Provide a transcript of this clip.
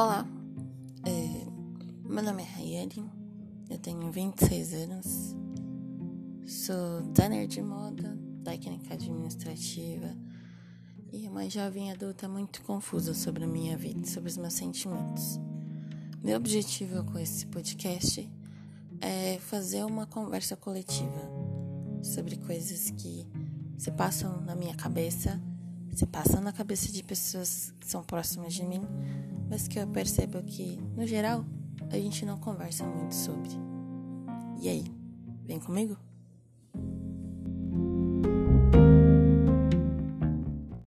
Olá, é, meu nome é Rayeli, eu tenho 26 anos, sou designer de moda, técnica administrativa e uma jovem adulta muito confusa sobre a minha vida, sobre os meus sentimentos. Meu objetivo com esse podcast é fazer uma conversa coletiva sobre coisas que se passam na minha cabeça, se passam na cabeça de pessoas que são próximas de mim mas que eu percebo que, no geral, a gente não conversa muito sobre. E aí, vem comigo?